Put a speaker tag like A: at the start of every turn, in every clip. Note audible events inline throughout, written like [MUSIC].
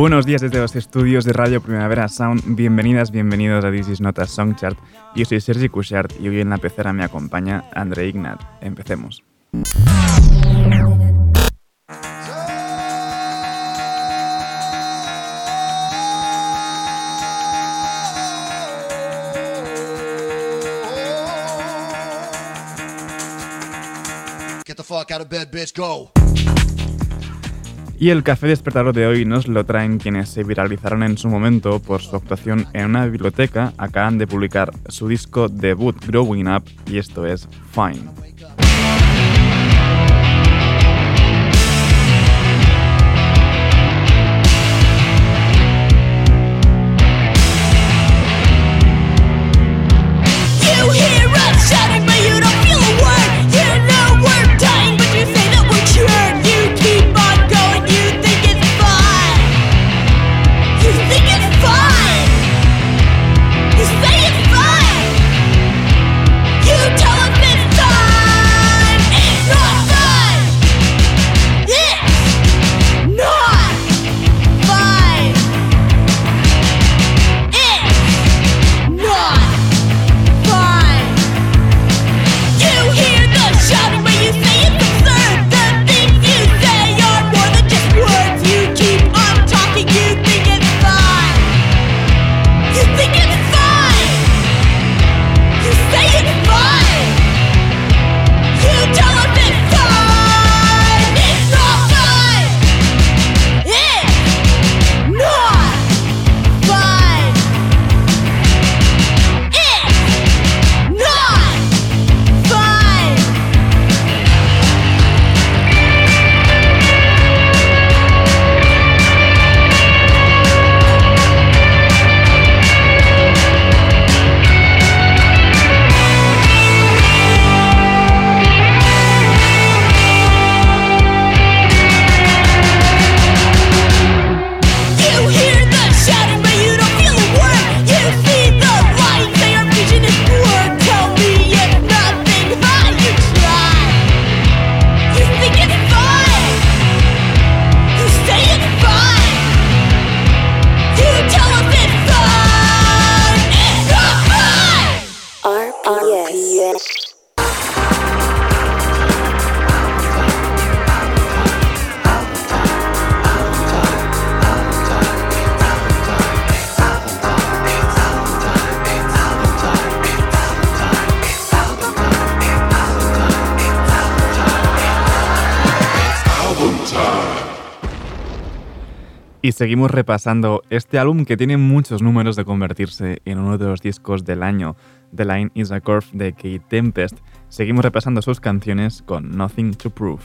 A: Buenos días desde los estudios de Radio Primavera Sound. Bienvenidas, bienvenidos a This is Not. Yo soy Sergi Cushart y hoy en la pecera me acompaña André Ignat. Empecemos. Get the fuck out of bed, bitch, go. Y el café despertador de hoy nos lo traen quienes se viralizaron en su momento por su actuación en una biblioteca. Acaban de publicar su disco debut Growing Up y esto es Fine. Seguimos repasando este álbum que tiene muchos números de convertirse en uno de los discos del año. The Line is a Curve de Kate Tempest. Seguimos repasando sus canciones con Nothing to Prove.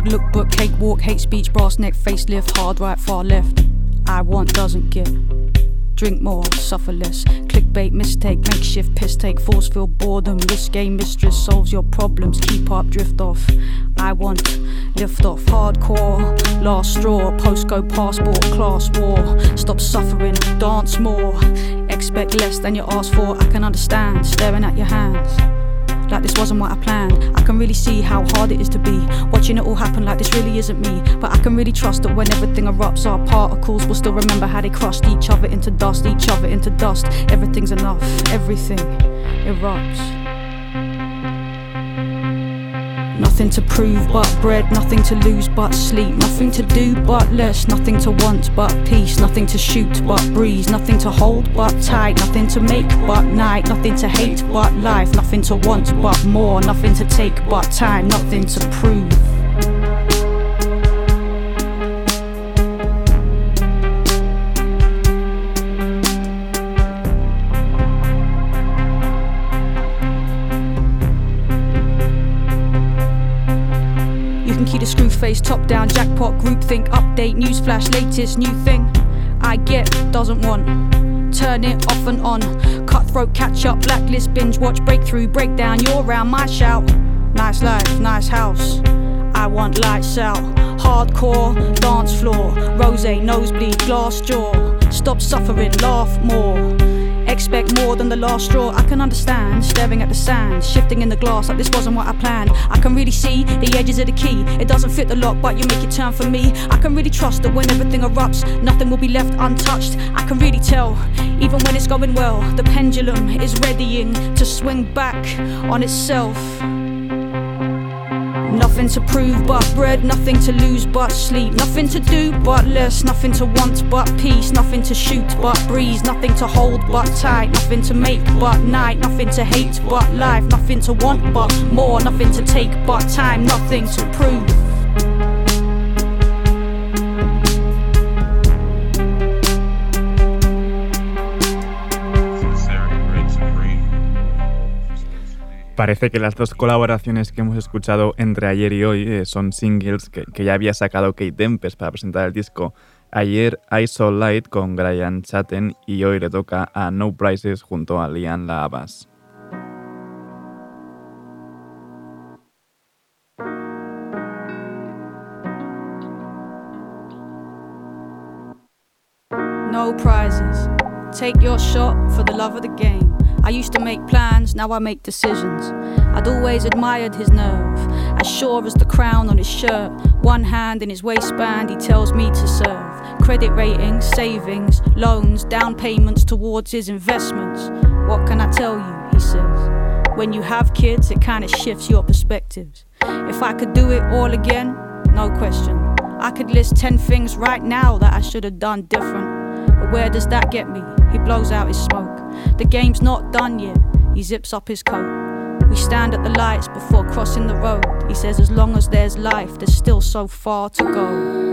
B: Hate walk, hate speech, brass neck, facelift, hard right, far left. I want doesn't get. Drink more, suffer less. Clickbait, mistake, makeshift, piss take, force feel boredom. This game mistress solves your problems. Keep up, drift off. I want lift off, hardcore, last straw, postcode, passport, class war. Stop suffering, dance more. Expect less than you ask for. I can understand, staring at your hands like this wasn't what I planned. I can really see how hard it is to be. Watching it all happen like this really isn't me. But I can really trust that when everything erupts, our particles will still remember how they crushed each other into dust, each other into dust. Everything's enough, everything erupts. Nothing to prove but bread, nothing to lose but sleep, nothing to do but less, nothing to want but peace, nothing to shoot but breeze, nothing to hold but tight, nothing to make but night, nothing to hate but life, nothing to want but more, nothing to take but time, nothing to prove. Screw face, top down, jackpot, group think, update, newsflash, latest new thing. I get, doesn't want. Turn it off and on. Cutthroat, catch up, blacklist, binge watch, breakthrough, breakdown. You're around my shout. Nice life, nice house. I want lights out. Hardcore, dance floor, rose, nosebleed, glass jaw. Stop suffering, laugh more. Expect more than the last straw. I can understand staring at the sand, shifting in the glass like this wasn't what I planned. I can really see the edges of the key. It doesn't fit the lock, but you make it turn for me. I can really trust that when everything erupts, nothing will be left untouched. I can really tell, even when it's going well, the pendulum is readying to swing back on itself. Nothing to prove but bread, nothing to lose but sleep, nothing to do but less, nothing to want but peace, nothing to shoot but breeze, nothing to hold but tight, nothing to make but night, nothing to hate but life, nothing to want but more, nothing to take but time, nothing to prove.
C: Parece que las dos colaboraciones que hemos escuchado entre ayer y hoy eh, son singles que, ya había sacado Kate Tempest para presentar el disco. Ayer I Saw Light con Brian Chatten y hoy le toca a No Prices junto a Lian La Abbas.
B: No prizes. Take your shot for the love of the game. I used to make plans, now I make decisions. I'd always admired his nerve, as sure as the crown on his shirt. One hand in his waistband, he tells me to serve. Credit ratings, savings, loans, down payments towards his investments. What can I tell you? He says. When you have kids, it kind of shifts your perspectives. If I could do it all again, no question. I could list 10 things right now that I should have done different. But where does that get me? He blows out his smoke. The game's not done yet. He zips up his coat. We stand at the lights before crossing the road. He says, as long as there's life, there's still so far to go.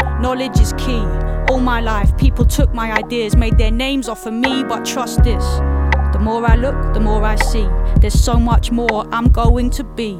B: knowledge is key. All my life, people took my ideas, made their names off of me, but trust this. The more I look, the more I see. There's so much more I'm going to be.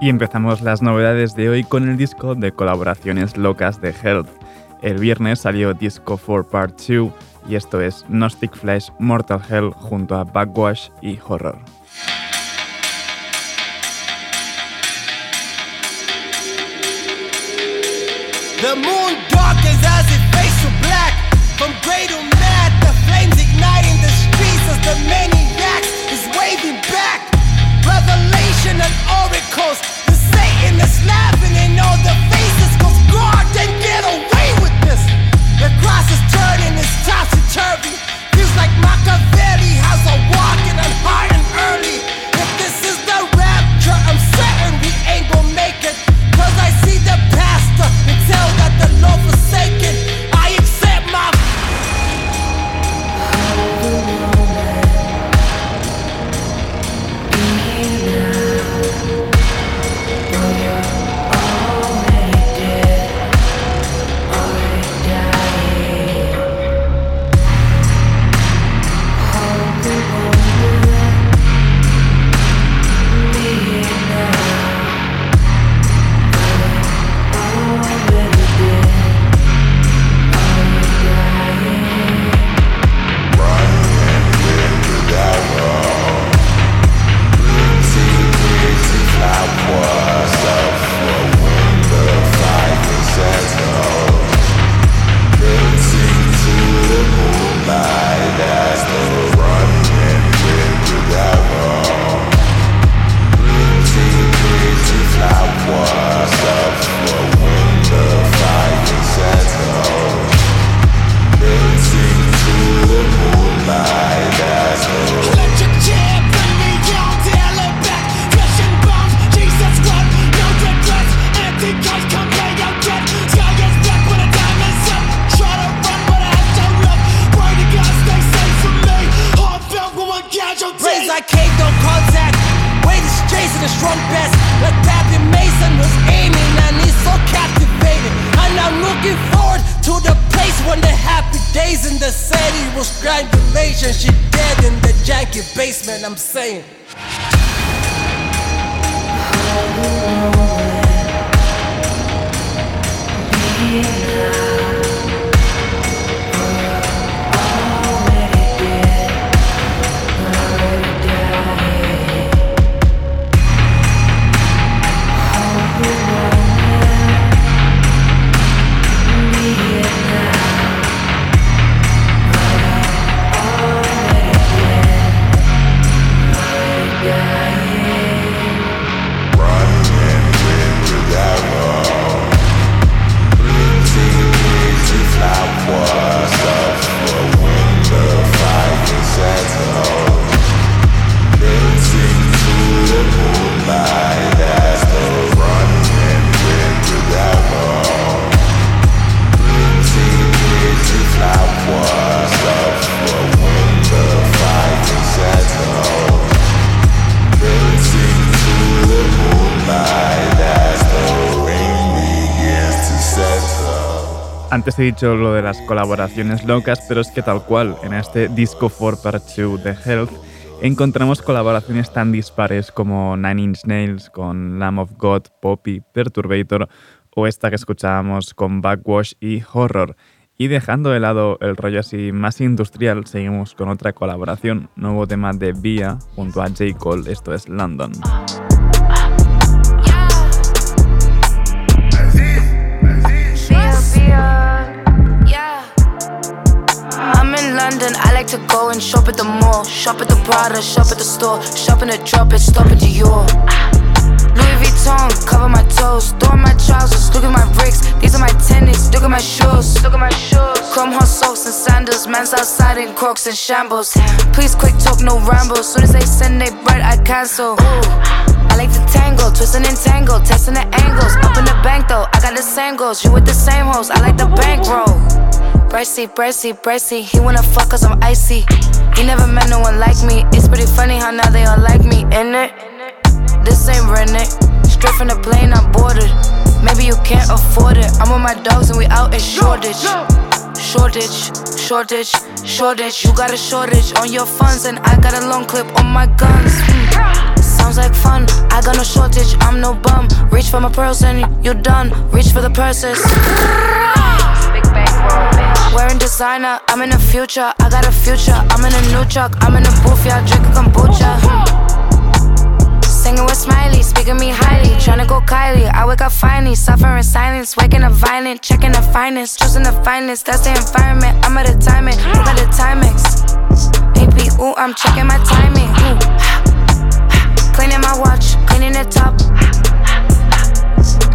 D: Y empezamos las novedades de hoy con el disco de colaboraciones locas de Health. El viernes salió Disco 4 Part 2 y esto es Gnostic Flesh Mortal Hell junto a Backwash y Horror.
C: Antes he dicho lo de las colaboraciones locas, pero es que tal cual, en este disco 4 Part 2 de Health encontramos colaboraciones tan dispares como Nine Inch Nails con Lamb of God, Poppy, Perturbator o esta que escuchábamos con Backwash y Horror. Y dejando de lado el rollo así más industrial, seguimos con otra colaboración, nuevo tema de Via junto a J. Cole, esto es London.
E: Like to go and shop at the mall. Shop at the Prada, shop at the store. Shop in the drop it, stop at Dior. Louis Vuitton, cover my toes. Throw my trousers, look at my bricks. These are my tennis, look at my shoes. Look at my shoes. Chrome hot socks and sandals. Man's outside in crocs and shambles. Please quick talk, no ramble. Soon as they send they bread, I cancel. Ooh. I like to tangle, twisting and tangle, testing the angles. Up in the bank though, I got the same goals. You with the same hoes, I like the bankroll. Breasty, breasty, breasty. He wanna fuck cause I'm icy. He never met no one like me. It's pretty funny how now they all like me, in it? This ain't rented. Straight from the plane, I'm boarded. Maybe you can't afford it. I'm with my dogs and we out in shortage. Shortage, shortage, shortage. You got a shortage on your funds, and I got a long clip on my guns. Mm. Sounds like fun. I got no shortage, I'm no bum. Reach for my pearls and you're done. Reach for the purses. Big bang rolling. Wearing designer, I'm in the future. I got a future. I'm in a new truck. I'm in a booth, yeah, drinking kombucha. Singing with Smiley, speaking me highly. Tryna go Kylie. I wake up finally, suffering silence, waking up violent, checking the finest, choosing the finest. That's the environment. I'm at a timing. Who got the Timex? AP, ooh, I'm checking my timing. Ooh. Cleaning my watch, cleaning the top.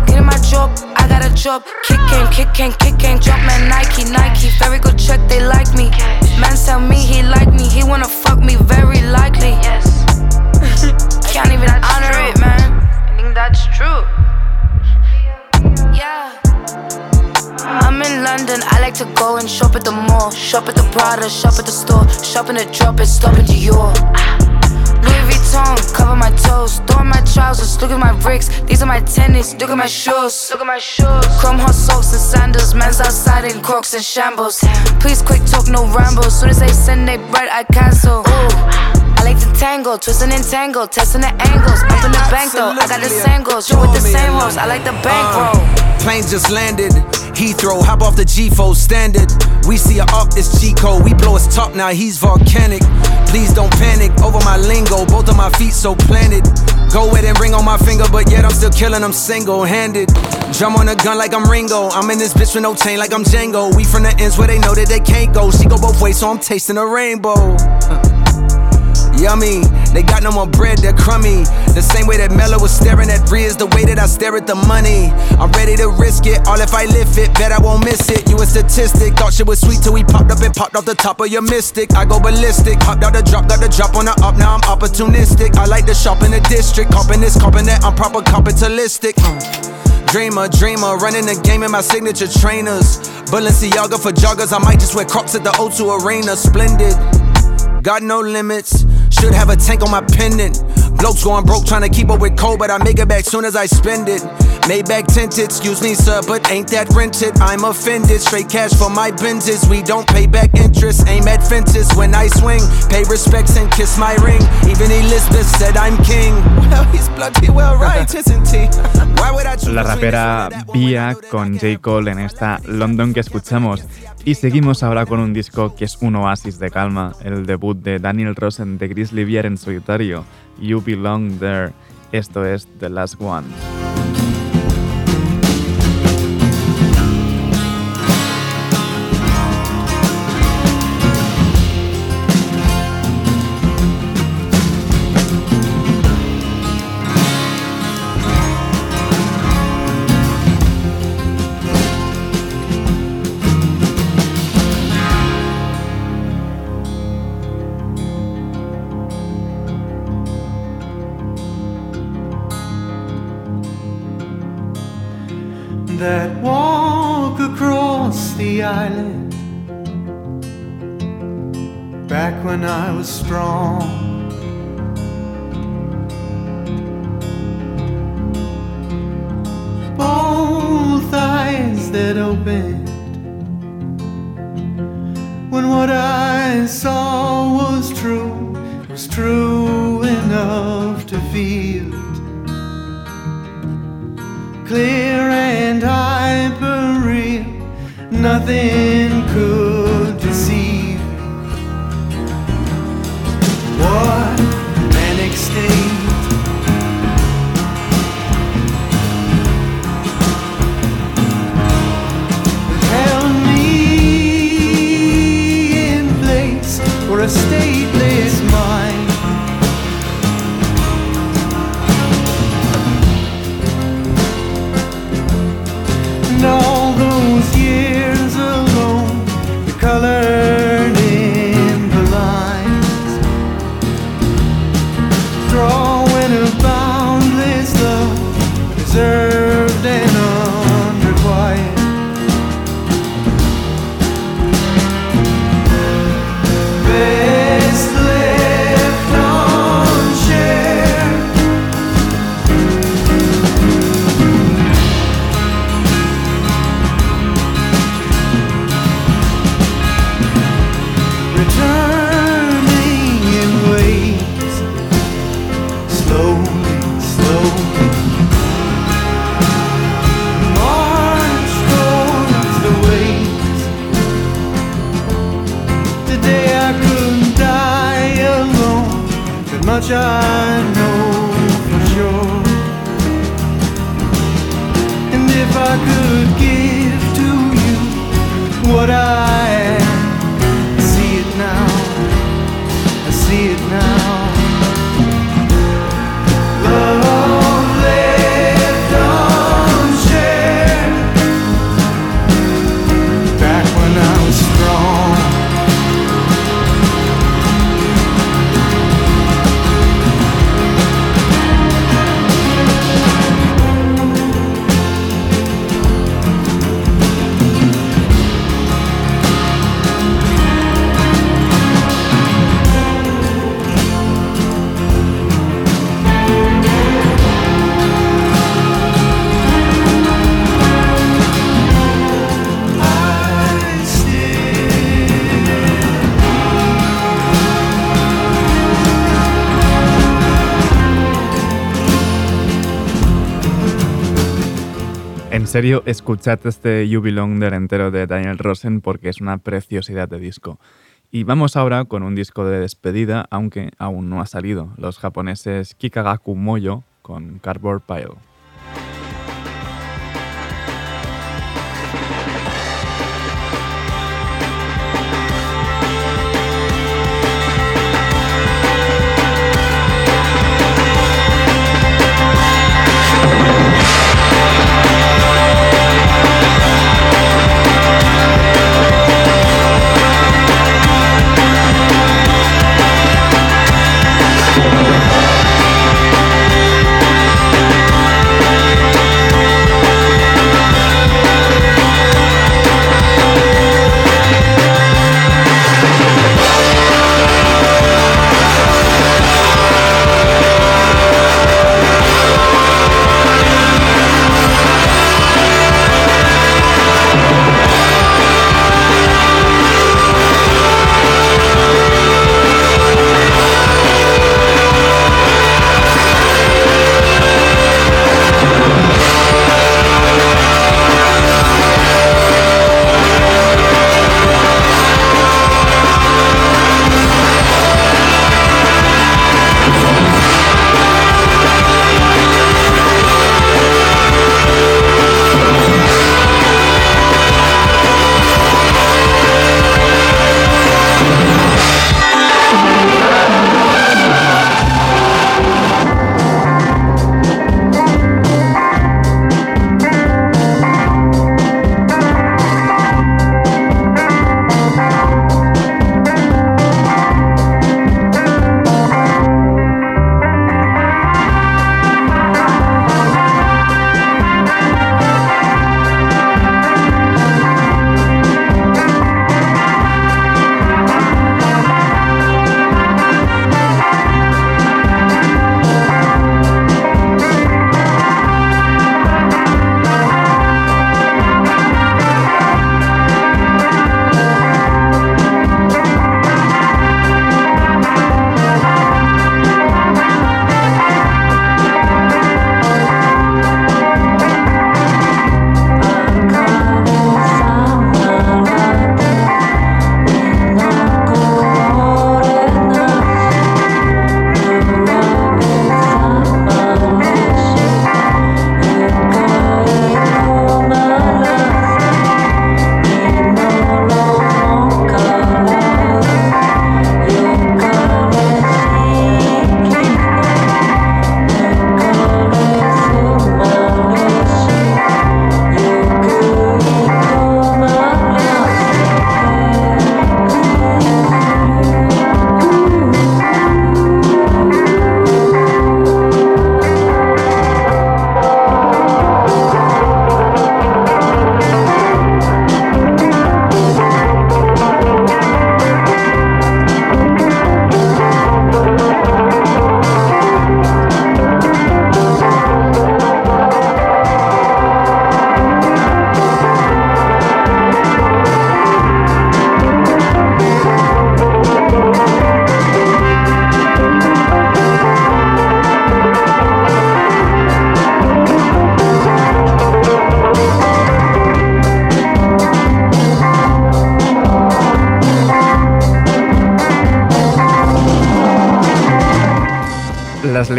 E: Getting my job, I got a job. Kicking, kicking, kicking. Drop man Nike, Nike. Very good check, they like me. Man tell me he like me, he wanna fuck me, very likely. Yes. [LAUGHS] Can't even honor true. it, man. I think that's true. Yeah. I'm in London, I like to go and shop at the mall. Shop at the Prada, shop at the store. Shop in the drop it, stop in Dior. Vuitton, cover my toes. Throw my trousers, look at my bricks. These are my tennis, look at my shoes. Look at my shoes. Chrome hot socks and sandals. Man's outside in crocs and shambles. Please quick talk, no ramble. Soon as they send they bread, I cancel. Ooh. I like to tangle, twisting and tangle, testing the angles. Up in the bank though, I got the same goals. You with the same hoes, I like the bankroll. Uh,
F: plane just landed, Heathrow, hop off the G4 standard. We see her off this G code, we blow his top now, he's volcanic. Please don't panic over my lingo, both of my feet so planted. Go with and ring on my finger, but yet I'm still killing them single handed. Drum on a gun like I'm Ringo. I'm in this bitch with no chain like I'm Django. We from the ends where they know that they can't go. She go both ways, so I'm tasting a rainbow. Yummy, they got no more bread, they're crummy. The same way that Mello was staring at Riz, the way that I stare at the money. I'm ready to risk it, all if I lift it, bet I won't miss it. You a statistic, thought shit was sweet till we popped up and popped off the top of your mystic. I go ballistic, hopped out the drop, got the drop on the up, now I'm opportunistic. I like to shop in the district, copping this, copping that, I'm proper capitalistic. Mm. Dreamer, dreamer, running the game in my signature trainers. Balenciaga for joggers, I might just wear Crocs at the O2 Arena. Splendid, got no limits. Should have a tank on my pendant. Blokes going broke trying to keep up with cold, but I make it back soon as I spend it. Maybach tinted, excuse me, sir, but ain't that rented? I'm offended. Straight cash for my Benzes. We don't pay back interest. Aim at fences when I swing. Pay respects and kiss my ring. Even Elizabeth said I'm king. [LAUGHS] Well, he's bloody well right, [LAUGHS] isn't he? Why would I
C: La rapera Via con J. Cole en esta London que escuchamos. Y seguimos ahora con un disco que es un oasis de calma, el debut de Daniel Rosen de Grizzly Bear en solitario, You Belong There. Esto es The Last One.
G: when I was strong. Both eyes that opened when what I saw was true, was true enough to feel it. Clear and hyper real, nothing.
C: serio, escuchad este You Belong There entero de Daniel Rosen porque es una preciosidad de disco. Y vamos ahora con un disco de despedida, aunque aún no ha salido. Los japoneses Kikagaku Moyo con Cardboard Pile.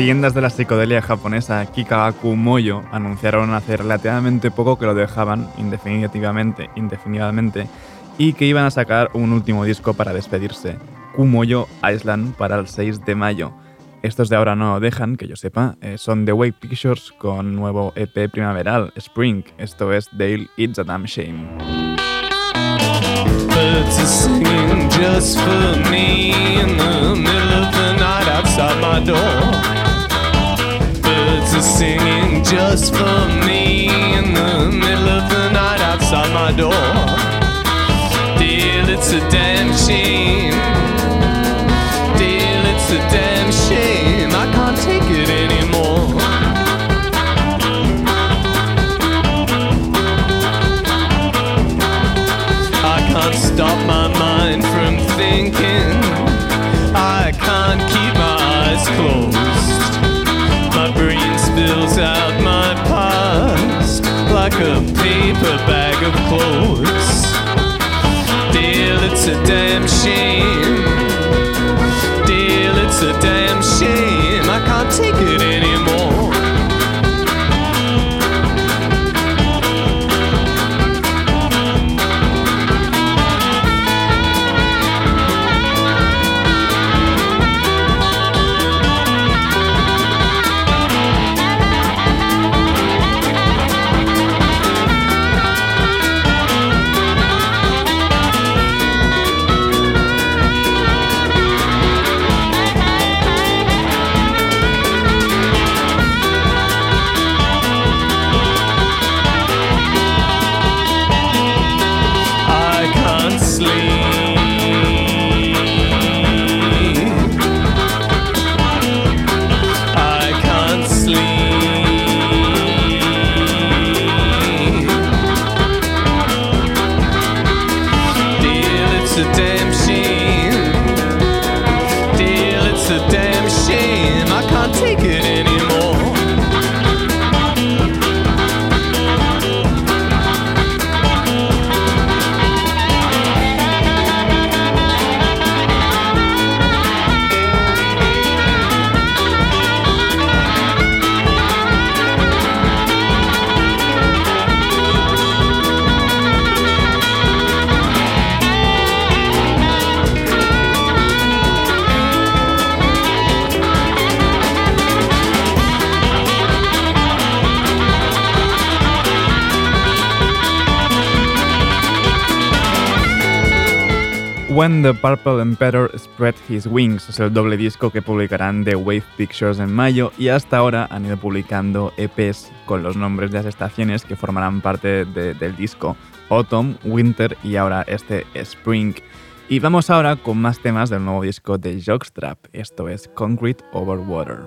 H: Leyendas de la psicodelia japonesa Kikaku Moyo anunciaron hace relativamente poco que lo dejaban indefinitivamente, indefinidamente y que iban a sacar un último disco para despedirse, Kumoyo Island, para el 6 de mayo. Estos de ahora no dejan, que yo sepa, eh, son The Way Pictures con nuevo EP primaveral, Spring. Esto es Dale It's a Damn Shame. Are singing just for me in the middle of the night outside my door. Deal, it's a damn shame. Deal, it's a damn shame. I can't take it anymore. I can't stop my mind from thinking. I can't keep my eyes closed. Paper bag of clothes. Deal, it's a damn shame. Deal, it's a damn shame. I can't take it anymore. The Purple Emperor Spread His Wings es el doble disco que publicarán The Wave Pictures en mayo y hasta ahora han ido publicando EPs con los nombres de las estaciones que formarán parte de- del disco Autumn, Winter y ahora este Spring. Y vamos ahora con más temas del nuevo disco de Jockstrap, esto es Concrete Over Water.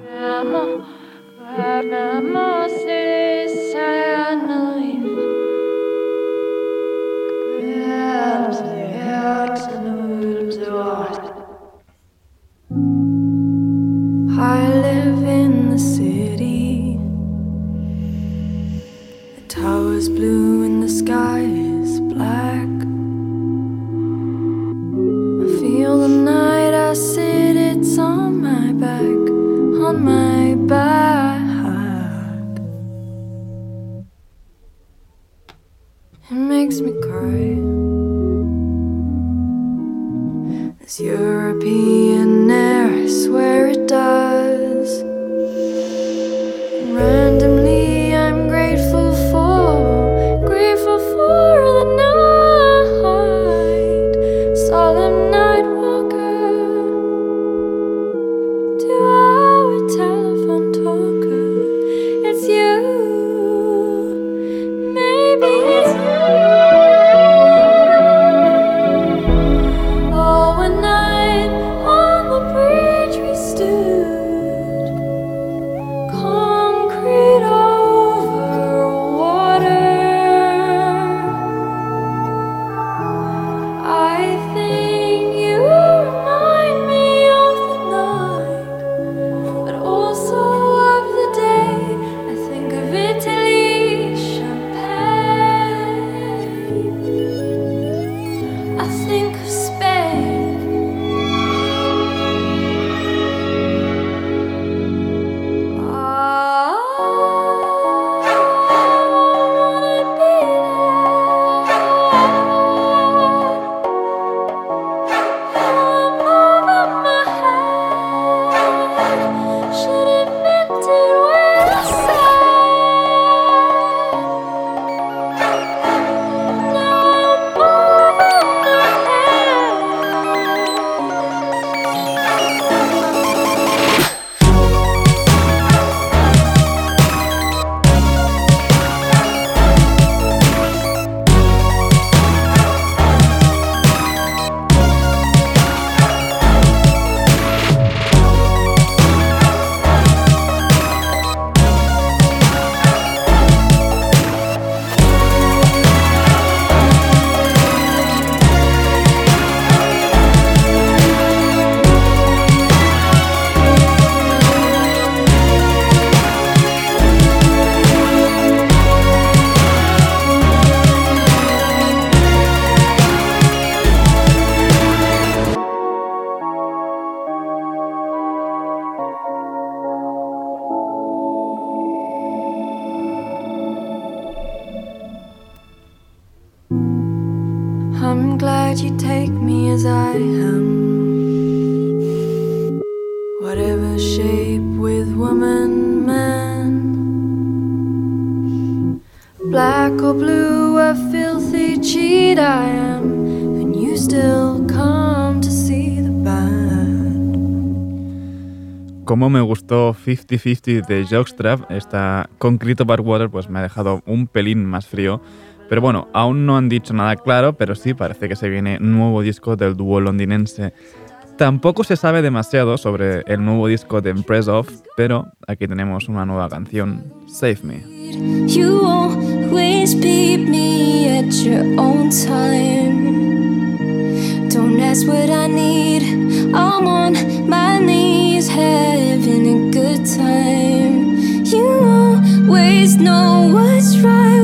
I: 50-50 de Jockstrap, esta Concrete Water, pues me ha dejado un pelín más frío. Pero bueno, aún no han dicho nada claro, pero sí parece que se viene nuevo disco del dúo londinense. Tampoco se sabe demasiado sobre el nuevo disco de Impress Off, pero aquí tenemos una nueva canción, Save Me. You beat me at your own time. Don't ask what I need, I'm on my knees. what's right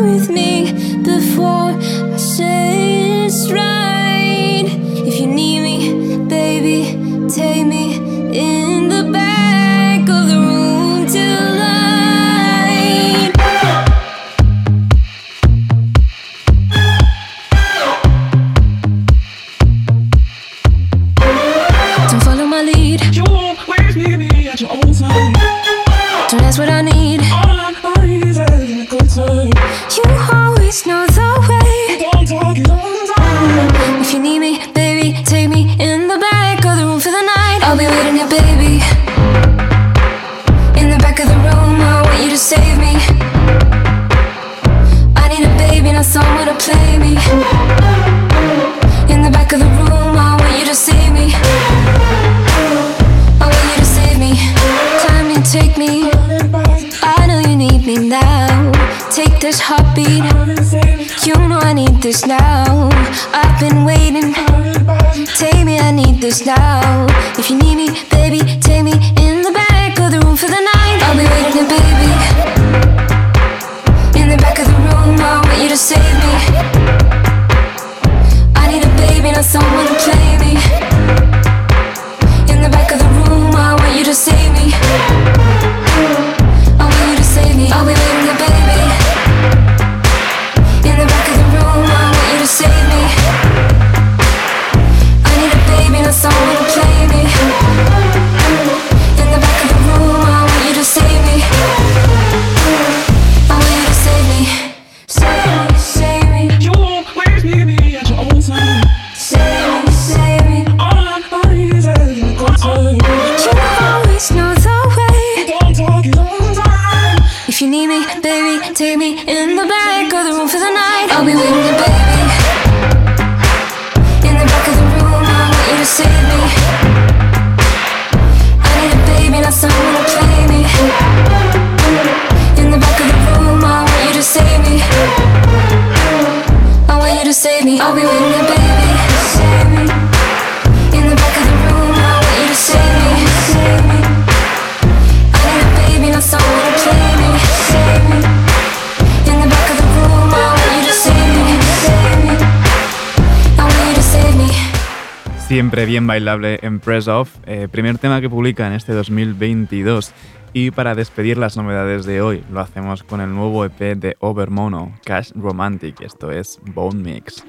I: siempre bien bailable en Press Off, eh, primer tema que publica en este 2022. Y para despedir las novedades de hoy, lo hacemos con el nuevo EP de Overmono, Cash Romantic, esto es Bone Mix.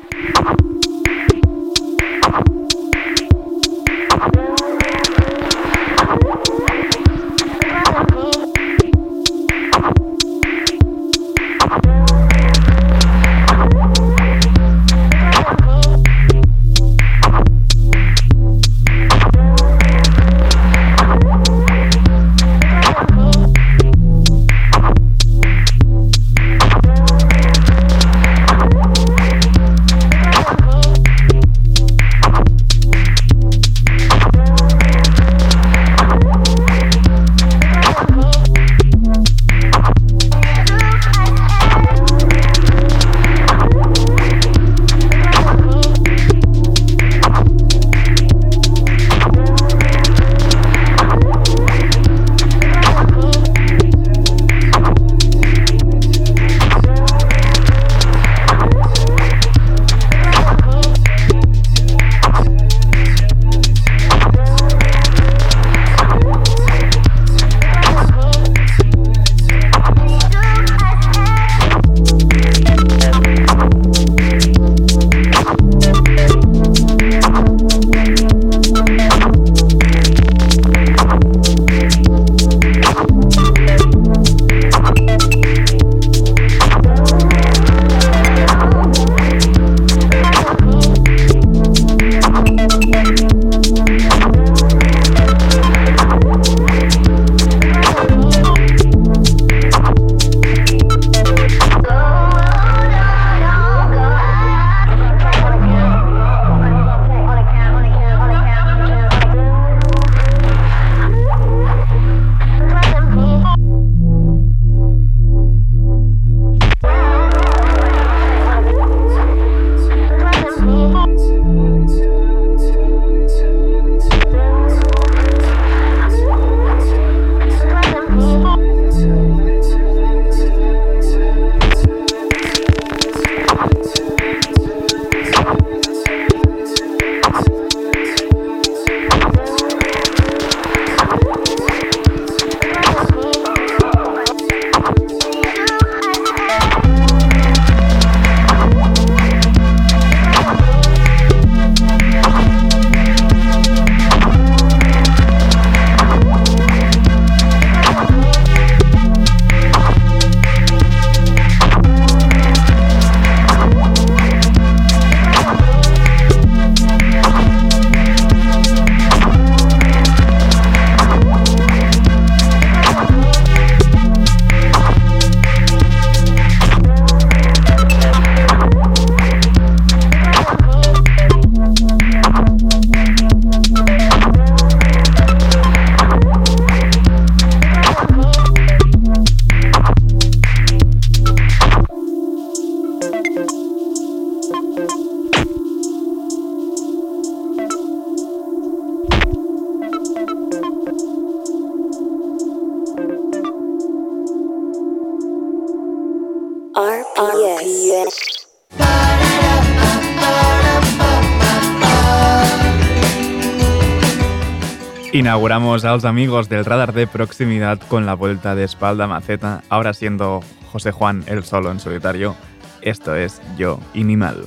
C: Inauguramos a los amigos del radar de proximidad con la vuelta de espalda maceta, ahora siendo José Juan el solo en solitario. Esto es Yo y mi mal.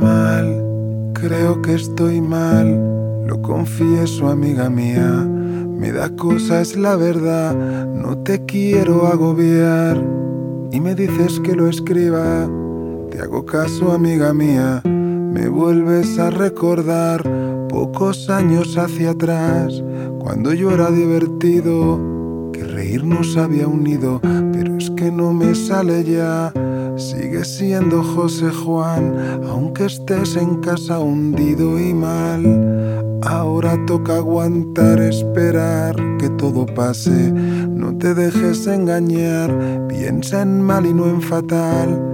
J: Mal, creo que estoy mal, lo confieso amiga mía. Me da cosas la verdad, no te quiero agobiar y me dices que lo escriba te hago caso, amiga mía, me vuelves a recordar pocos años hacia atrás, cuando yo era divertido, que reír nos había unido, pero es que no me sale ya. Sigue siendo José Juan, aunque estés en casa hundido y mal. Ahora toca aguantar, esperar que todo pase. No te dejes engañar, piensa en mal y no en fatal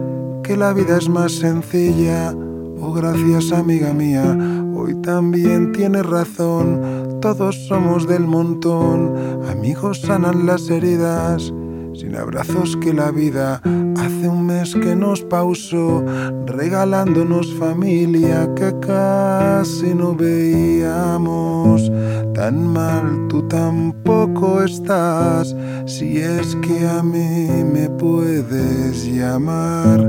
J: que la vida es más sencilla. Oh, gracias amiga mía, hoy también tienes razón. Todos somos del montón, amigos sanan las heridas. Sin abrazos que la vida hace un mes que nos pausó, regalándonos familia que casi no veíamos. Tan mal tú tampoco estás, si es que a mí me puedes llamar.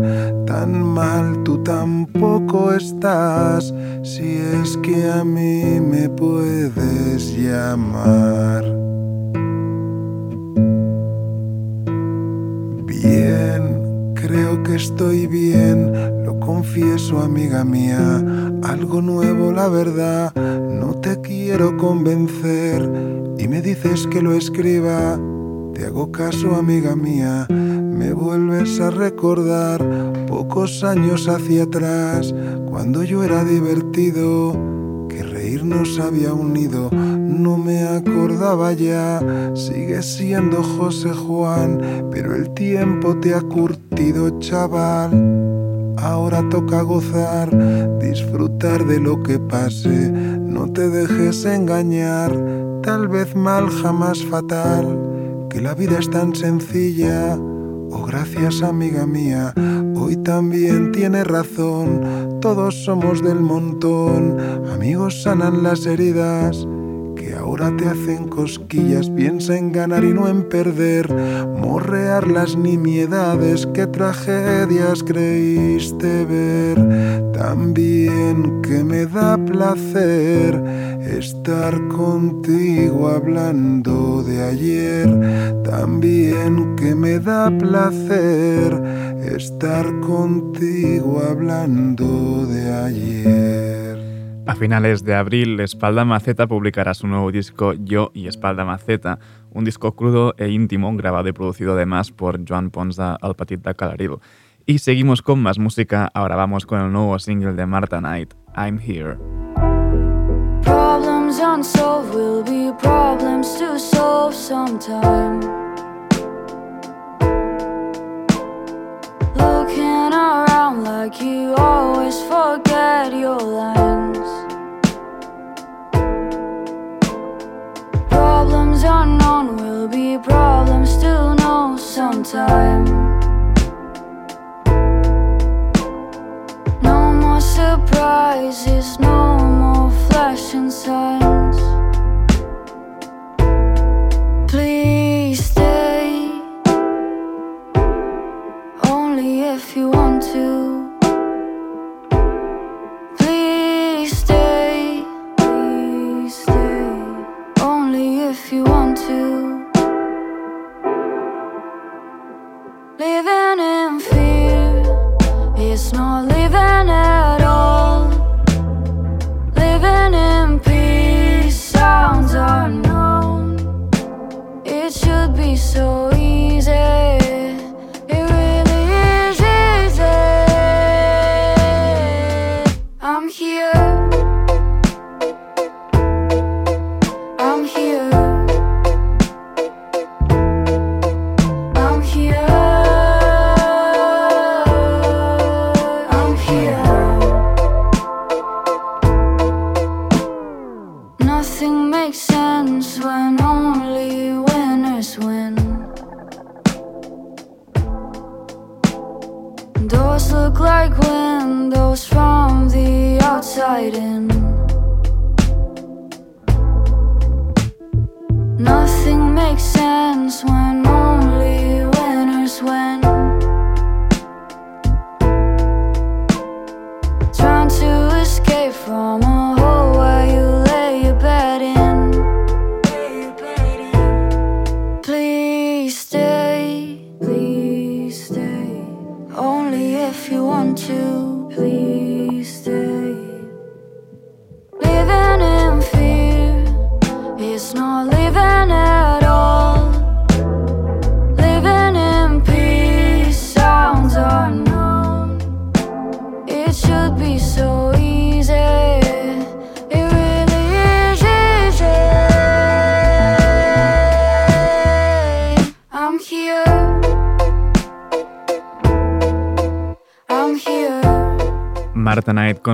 J: Tan mal tú tampoco estás, si es que a mí me puedes llamar. Bien, creo que estoy bien, lo confieso amiga mía, algo nuevo la verdad. Te quiero convencer y me dices que lo escriba. Te hago caso, amiga mía, me vuelves a recordar pocos años hacia atrás, cuando yo era divertido, que reír nos había unido, no me acordaba ya, sigues siendo José Juan, pero el tiempo te ha curtido, chaval. Ahora toca gozar, disfrutar de lo que pase. No te dejes engañar, tal vez mal, jamás fatal. Que la vida es tan sencilla. Oh, gracias, amiga mía. Hoy también tienes razón. Todos somos del montón. Amigos sanan las heridas ahora te hacen cosquillas, piensa en ganar y no en perder, morrear las nimiedades, que tragedias creíste ver, también que me da placer estar contigo hablando de ayer, también que me da placer estar contigo hablando de ayer.
C: A finales de abril, Espalda Maceta publicará su nuevo disco Yo y Espalda Maceta, un disco crudo e íntimo grabado y producido además por Joan Ponza al Petit de. Y seguimos con más música, ahora vamos con el nuevo single de Marta Knight, I'm Here.
K: Problems unsolved sometime. Looking around like you always forget your. Unknown will be problems still know. sometime. No more surprises, no more flashing signs. Please stay, only if you want to.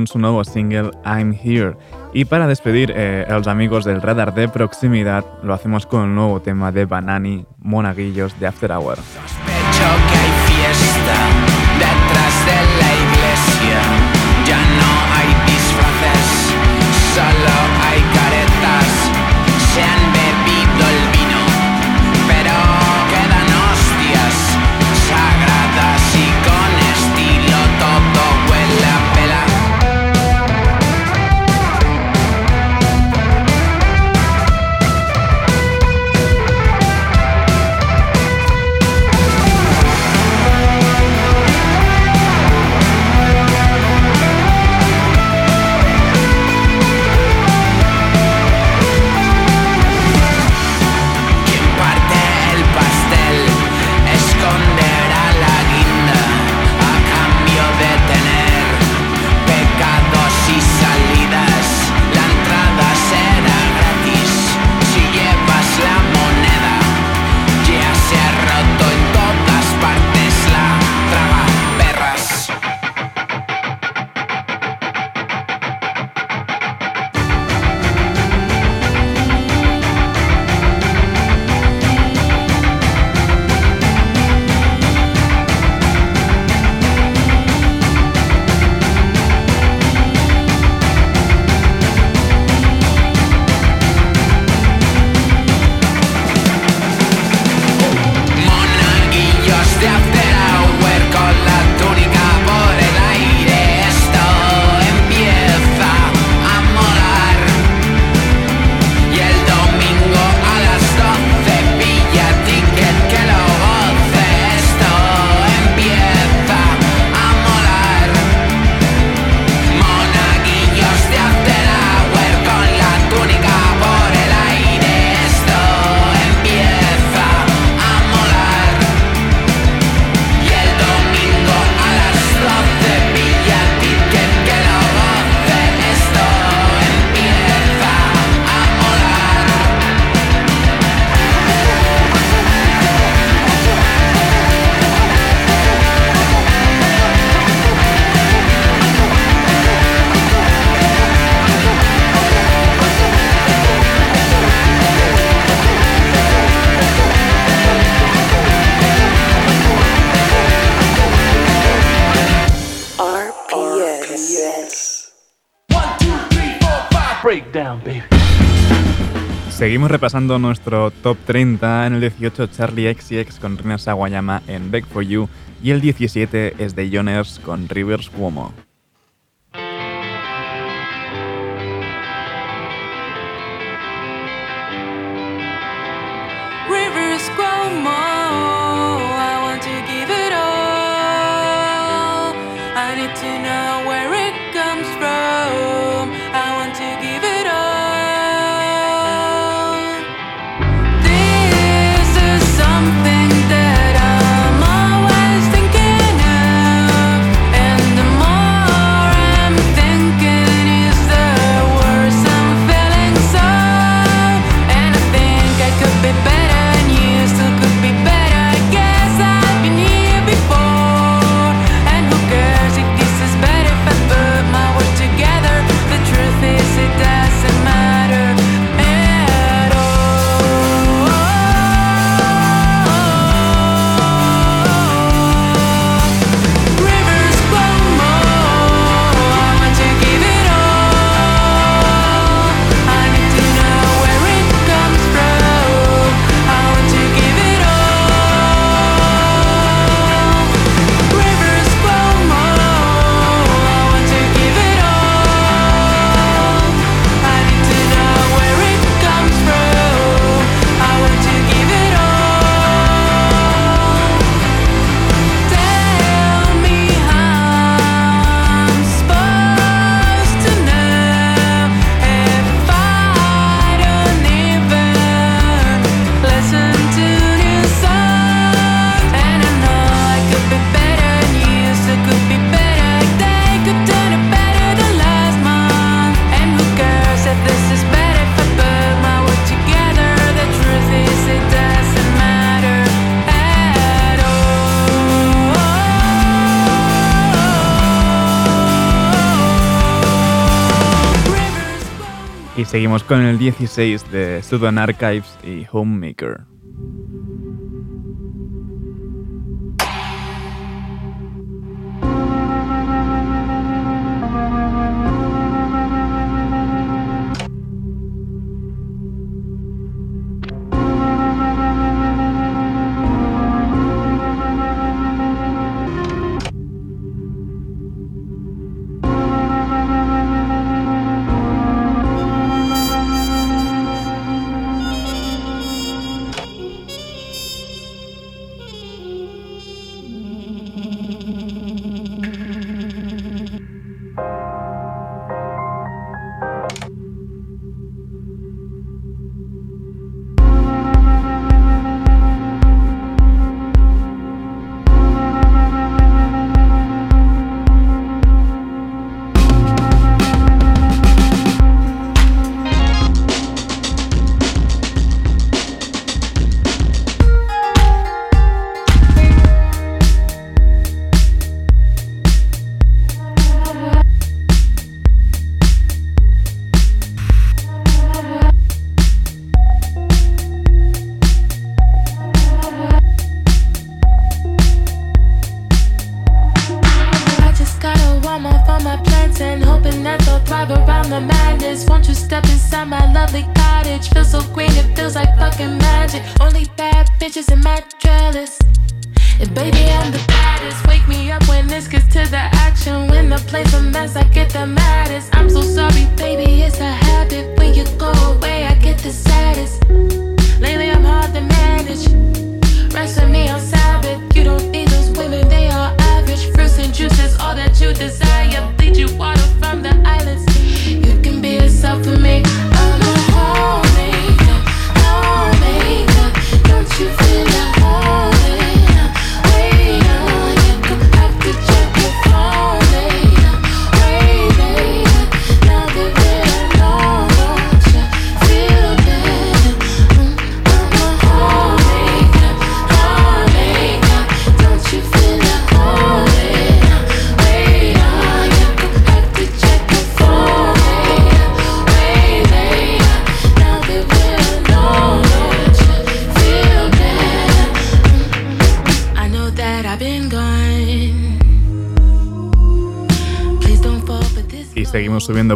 L: Su nuevo single I'm Here. Y para despedir eh, a los amigos del radar de proximidad, lo hacemos con un nuevo tema de Banani, Monaguillos de After Hour.
M: Seguimos repasando nuestro top 30. En el 18 Charlie XCX con Rina Sawayama en Beg for You y el 17 es de Joners con Rivers Cuomo. Seguimos con el 16 de Sudan Archives y Homemaker.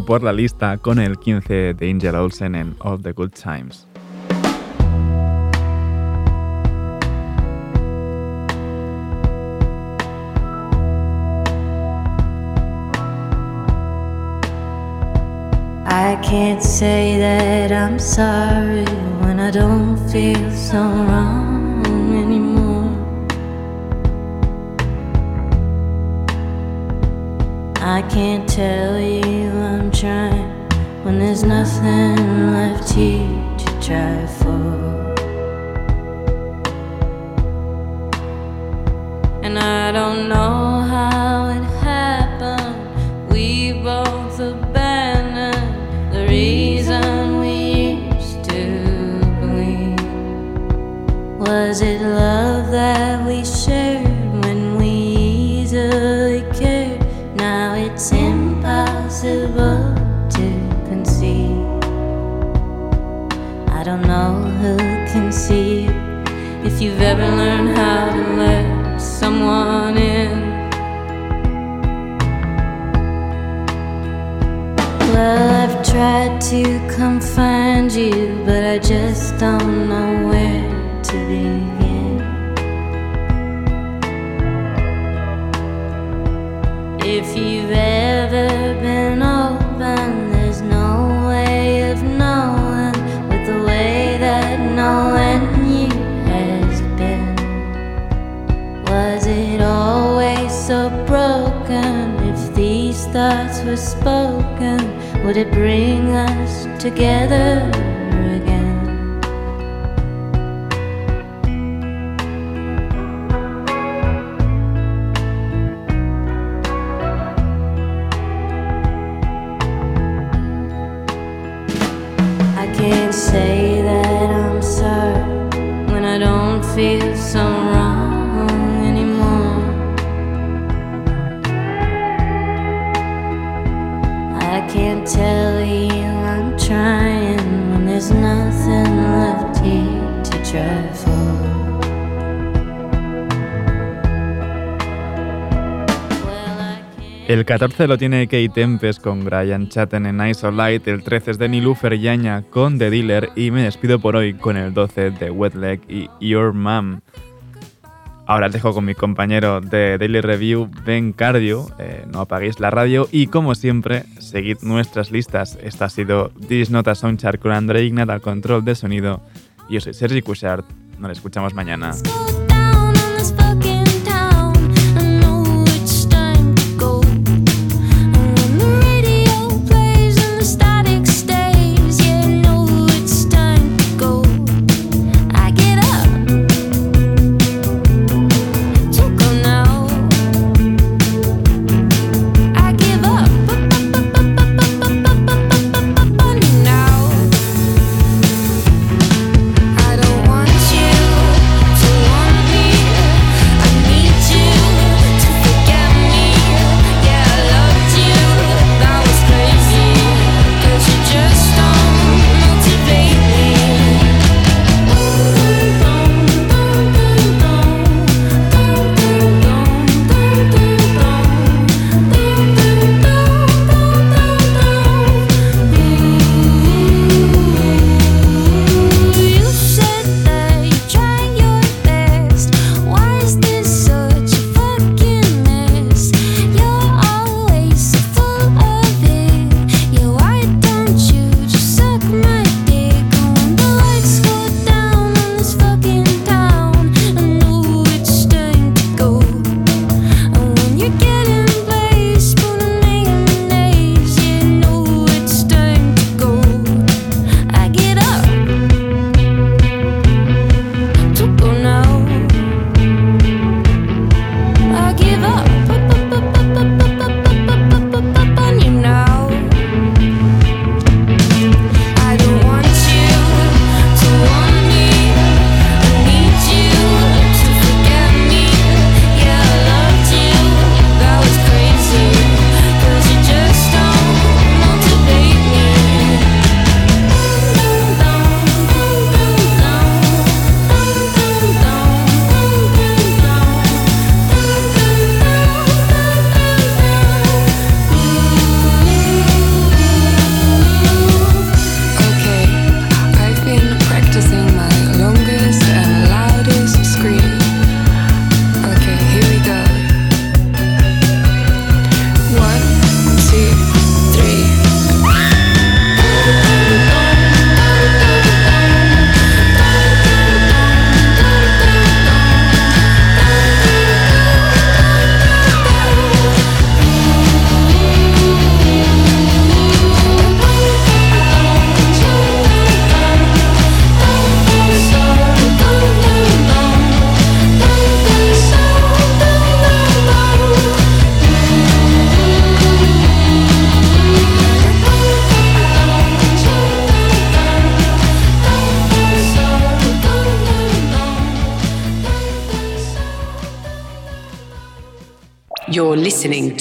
C: Por la lista con el 15 de Angel Olsen en All the Good Times.
N: I can't say that I'm sorry when I don't feel so wrong anymore. I can't tell you I'm trying when there's nothing left here to try for. Ever learned how to let someone in. Well, I've tried to come find you, but I just don't know were spoken, would it bring us together there's nothing left here to try for.
C: El 14 lo tiene Kate Tempest con Brian Chatten en Light, el 13 es de Nilufer Yaña con The Dealer y me despido por hoy con el 12 de Wet Leg y Your Mom. Ahora os dejo con mi compañero de Daily Review, Ben Cardio. Eh, no apaguéis la radio y, como siempre, seguid nuestras listas. Esta ha sido This Nota Soundchart con André Ignat al control de sonido. Yo soy Sergi Cushart. Nos escuchamos mañana.